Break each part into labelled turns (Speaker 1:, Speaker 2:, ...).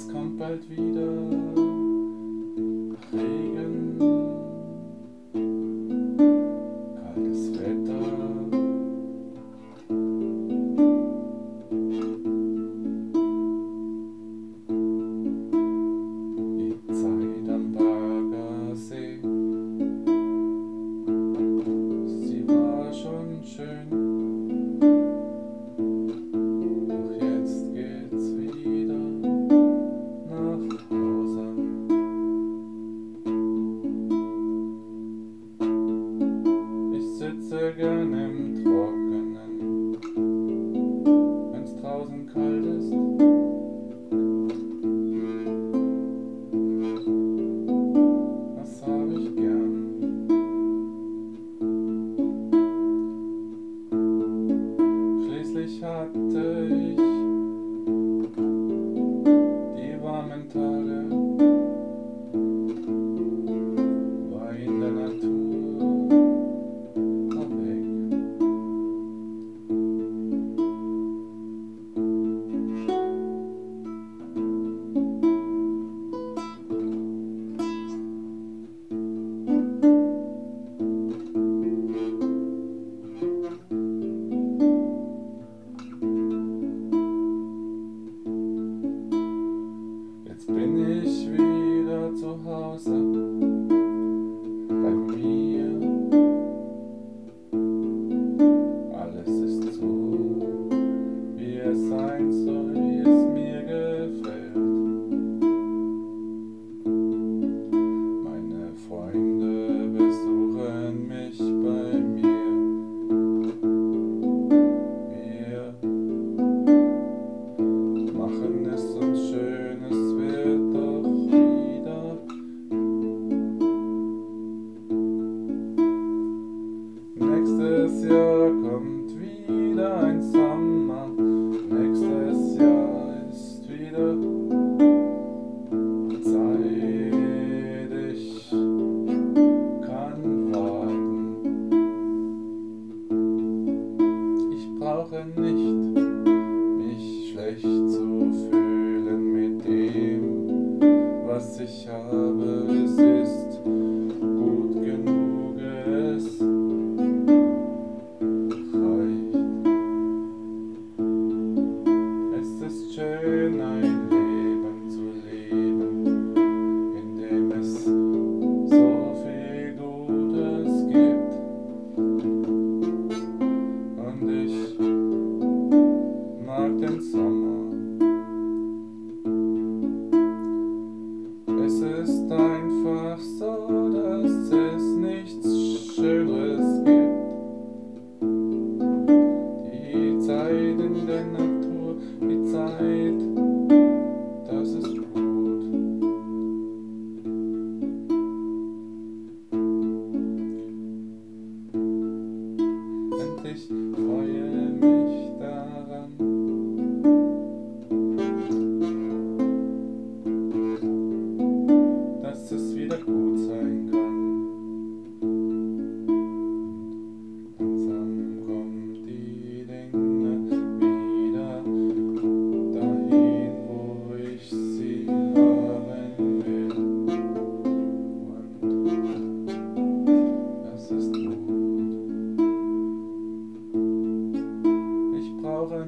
Speaker 1: es kommt bald wieder Regen. Zügen im Trocken. ich habe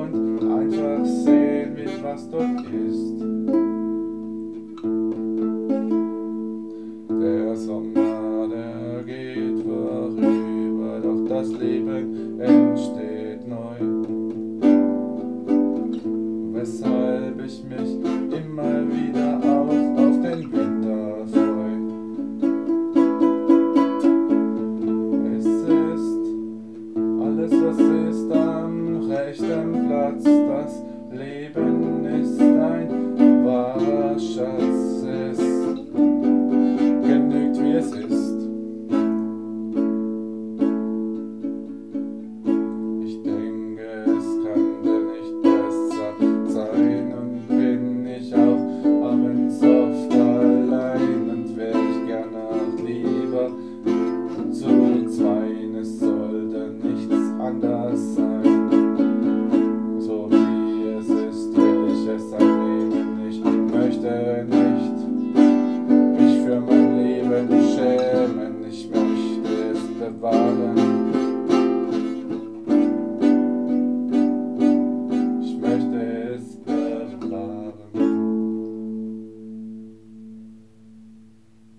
Speaker 1: und einfach sehen mit was dort ist. Der Sommer, der geht vorüber, doch das Leben entsteht neu. Weshalb ich mich Nevada.